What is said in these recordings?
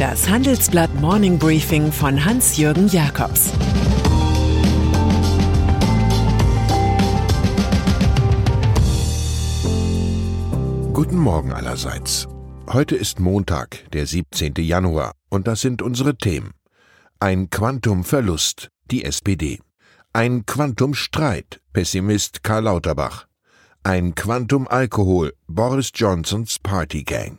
Das Handelsblatt Morning Briefing von Hans-Jürgen Jakobs Guten Morgen allerseits. Heute ist Montag, der 17. Januar, und das sind unsere Themen. Ein Quantumverlust, die SPD. Ein Quantumstreit, Pessimist Karl Lauterbach. Ein Quantum Alkohol, Boris Johnsons Partygang.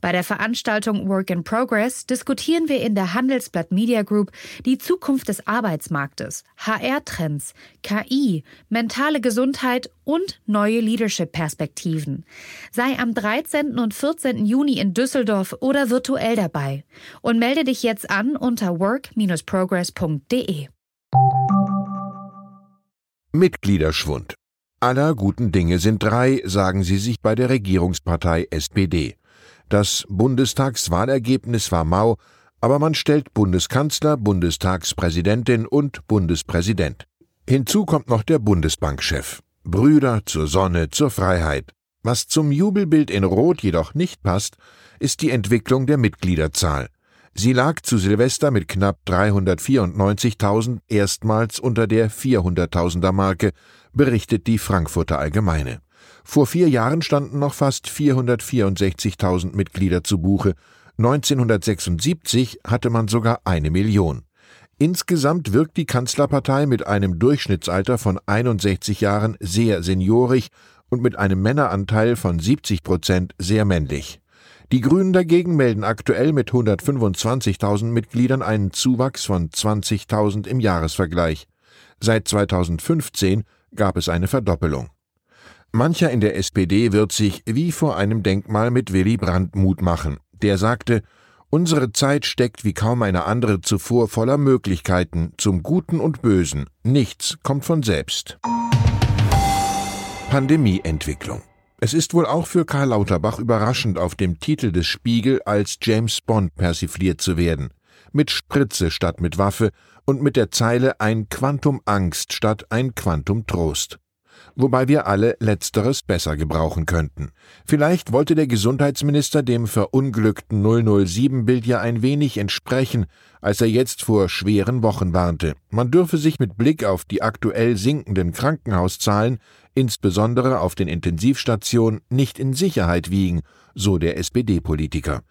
Bei der Veranstaltung Work in Progress diskutieren wir in der Handelsblatt Media Group die Zukunft des Arbeitsmarktes, HR-Trends, KI, mentale Gesundheit und neue Leadership-Perspektiven. Sei am 13. und 14. Juni in Düsseldorf oder virtuell dabei und melde dich jetzt an unter work-progress.de. Mitgliederschwund. Aller guten Dinge sind drei, sagen sie sich bei der Regierungspartei SPD. Das Bundestagswahlergebnis war mau, aber man stellt Bundeskanzler, Bundestagspräsidentin und Bundespräsident. Hinzu kommt noch der Bundesbankchef. Brüder zur Sonne, zur Freiheit. Was zum Jubelbild in Rot jedoch nicht passt, ist die Entwicklung der Mitgliederzahl. Sie lag zu Silvester mit knapp 394.000 erstmals unter der 400.000er Marke, berichtet die Frankfurter Allgemeine. Vor vier Jahren standen noch fast 464.000 Mitglieder zu Buche. 1976 hatte man sogar eine Million. Insgesamt wirkt die Kanzlerpartei mit einem Durchschnittsalter von 61 Jahren sehr seniorig und mit einem Männeranteil von 70 Prozent sehr männlich. Die Grünen dagegen melden aktuell mit 125.000 Mitgliedern einen Zuwachs von 20.000 im Jahresvergleich. Seit 2015 gab es eine Verdoppelung. Mancher in der SPD wird sich wie vor einem Denkmal mit Willy Brandt Mut machen. Der sagte, Unsere Zeit steckt wie kaum eine andere zuvor voller Möglichkeiten zum Guten und Bösen. Nichts kommt von selbst. Pandemieentwicklung. Es ist wohl auch für Karl Lauterbach überraschend, auf dem Titel des Spiegel als James Bond persifliert zu werden. Mit Spritze statt mit Waffe und mit der Zeile ein Quantum Angst statt ein Quantum Trost wobei wir alle letzteres besser gebrauchen könnten. Vielleicht wollte der Gesundheitsminister dem verunglückten 007-Bild ja ein wenig entsprechen, als er jetzt vor schweren Wochen warnte. Man dürfe sich mit Blick auf die aktuell sinkenden Krankenhauszahlen, insbesondere auf den Intensivstationen, nicht in Sicherheit wiegen, so der SPD-Politiker.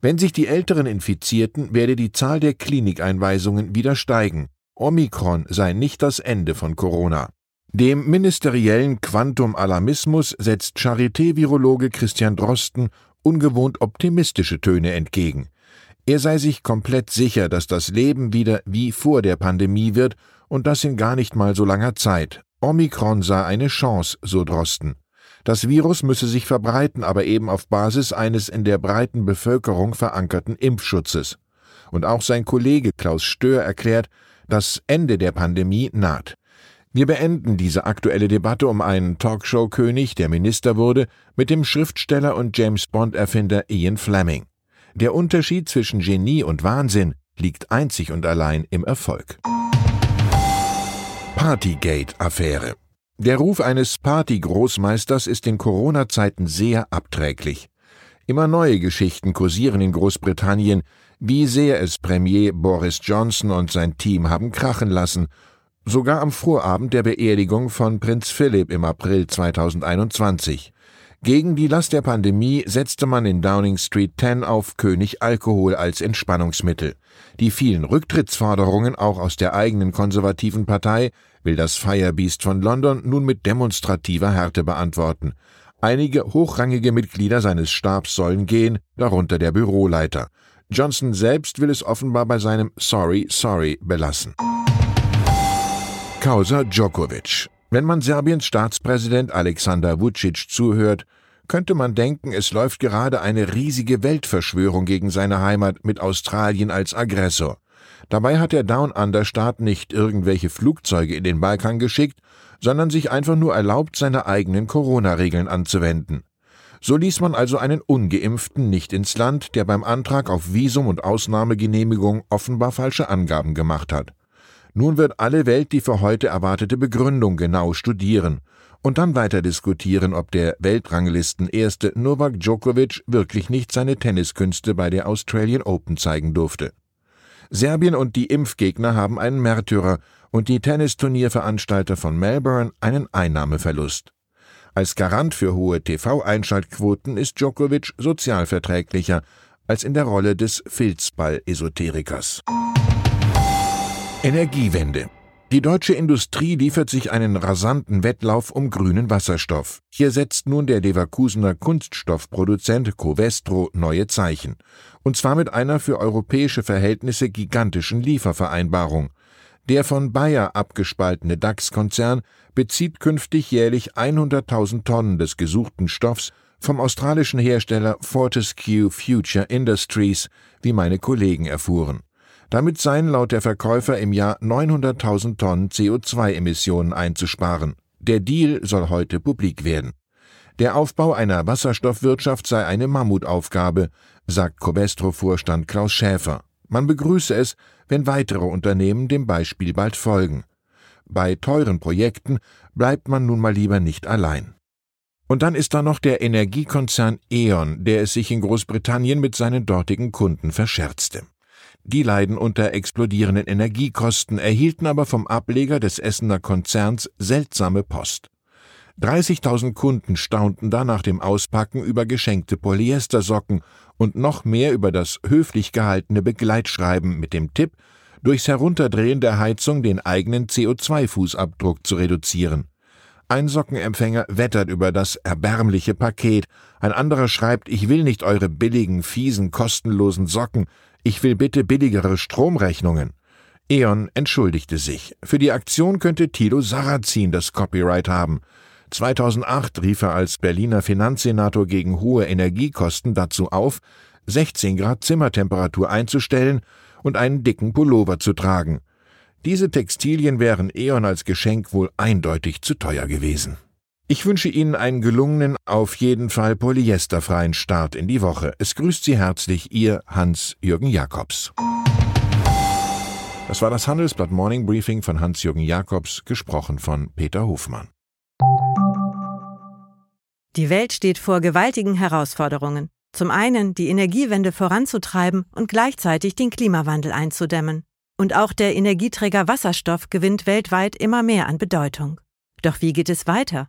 Wenn sich die Älteren infizierten, werde die Zahl der Klinikeinweisungen wieder steigen. Omikron sei nicht das Ende von Corona. Dem ministeriellen Quantum-Alarmismus setzt Charité-Virologe Christian Drosten ungewohnt optimistische Töne entgegen. Er sei sich komplett sicher, dass das Leben wieder wie vor der Pandemie wird und das in gar nicht mal so langer Zeit. Omikron sei eine Chance, so Drosten. Das Virus müsse sich verbreiten, aber eben auf Basis eines in der breiten Bevölkerung verankerten Impfschutzes. Und auch sein Kollege Klaus Stör erklärt, das Ende der Pandemie naht. Wir beenden diese aktuelle Debatte um einen Talkshow-König, der Minister wurde, mit dem Schriftsteller und James Bond-Erfinder Ian Fleming. Der Unterschied zwischen Genie und Wahnsinn liegt einzig und allein im Erfolg. Partygate-Affäre. Der Ruf eines Party-Großmeisters ist in Corona-Zeiten sehr abträglich. Immer neue Geschichten kursieren in Großbritannien, wie sehr es Premier Boris Johnson und sein Team haben krachen lassen sogar am Vorabend der Beerdigung von Prinz Philipp im April 2021. Gegen die Last der Pandemie setzte man in Downing Street 10 auf König Alkohol als Entspannungsmittel. Die vielen Rücktrittsforderungen auch aus der eigenen konservativen Partei will das Firebeast von London nun mit demonstrativer Härte beantworten. Einige hochrangige Mitglieder seines Stabs sollen gehen, darunter der Büroleiter. Johnson selbst will es offenbar bei seinem Sorry, sorry belassen. Causa Djokovic. Wenn man Serbiens Staatspräsident Alexander Vucic zuhört, könnte man denken, es läuft gerade eine riesige Weltverschwörung gegen seine Heimat mit Australien als Aggressor. Dabei hat der Down-Under-Staat nicht irgendwelche Flugzeuge in den Balkan geschickt, sondern sich einfach nur erlaubt, seine eigenen Corona-Regeln anzuwenden. So ließ man also einen Ungeimpften nicht ins Land, der beim Antrag auf Visum und Ausnahmegenehmigung offenbar falsche Angaben gemacht hat. Nun wird alle Welt die für heute erwartete Begründung genau studieren und dann weiter diskutieren, ob der Weltranglisten-Erste Novak Djokovic wirklich nicht seine Tenniskünste bei der Australian Open zeigen durfte. Serbien und die Impfgegner haben einen Märtyrer und die Tennisturnierveranstalter von Melbourne einen Einnahmeverlust. Als Garant für hohe TV-Einschaltquoten ist Djokovic sozialverträglicher als in der Rolle des Filzball-Esoterikers. Energiewende die deutsche Industrie liefert sich einen rasanten Wettlauf um grünen Wasserstoff. Hier setzt nun der Leverkusener Kunststoffproduzent Covestro neue Zeichen. Und zwar mit einer für europäische Verhältnisse gigantischen Liefervereinbarung. Der von Bayer abgespaltene DAX-Konzern bezieht künftig jährlich 100.000 Tonnen des gesuchten Stoffs vom australischen Hersteller Fortescue Future Industries, wie meine Kollegen erfuhren. Damit seien laut der Verkäufer im Jahr 900.000 Tonnen CO2-Emissionen einzusparen. Der Deal soll heute publik werden. Der Aufbau einer Wasserstoffwirtschaft sei eine Mammutaufgabe, sagt Covestro-Vorstand Klaus Schäfer. Man begrüße es, wenn weitere Unternehmen dem Beispiel bald folgen. Bei teuren Projekten bleibt man nun mal lieber nicht allein. Und dann ist da noch der Energiekonzern E.ON, der es sich in Großbritannien mit seinen dortigen Kunden verscherzte. Die leiden unter explodierenden Energiekosten, erhielten aber vom Ableger des Essener Konzerns seltsame Post. 30.000 Kunden staunten da nach dem Auspacken über geschenkte Polyestersocken und noch mehr über das höflich gehaltene Begleitschreiben mit dem Tipp, durchs Herunterdrehen der Heizung den eigenen CO2-Fußabdruck zu reduzieren. Ein Sockenempfänger wettert über das erbärmliche Paket, ein anderer schreibt, ich will nicht eure billigen, fiesen, kostenlosen Socken, ich will bitte billigere Stromrechnungen. E.ON entschuldigte sich. Für die Aktion könnte Tilo Sarrazin das Copyright haben. 2008 rief er als Berliner Finanzsenator gegen hohe Energiekosten dazu auf, 16 Grad Zimmertemperatur einzustellen und einen dicken Pullover zu tragen. Diese Textilien wären E.ON als Geschenk wohl eindeutig zu teuer gewesen. Ich wünsche Ihnen einen gelungenen, auf jeden Fall polyesterfreien Start in die Woche. Es grüßt Sie herzlich Ihr Hans-Jürgen Jakobs. Das war das Handelsblatt Morning Briefing von Hans-Jürgen Jakobs, gesprochen von Peter Hofmann. Die Welt steht vor gewaltigen Herausforderungen. Zum einen die Energiewende voranzutreiben und gleichzeitig den Klimawandel einzudämmen. Und auch der Energieträger Wasserstoff gewinnt weltweit immer mehr an Bedeutung. Doch wie geht es weiter?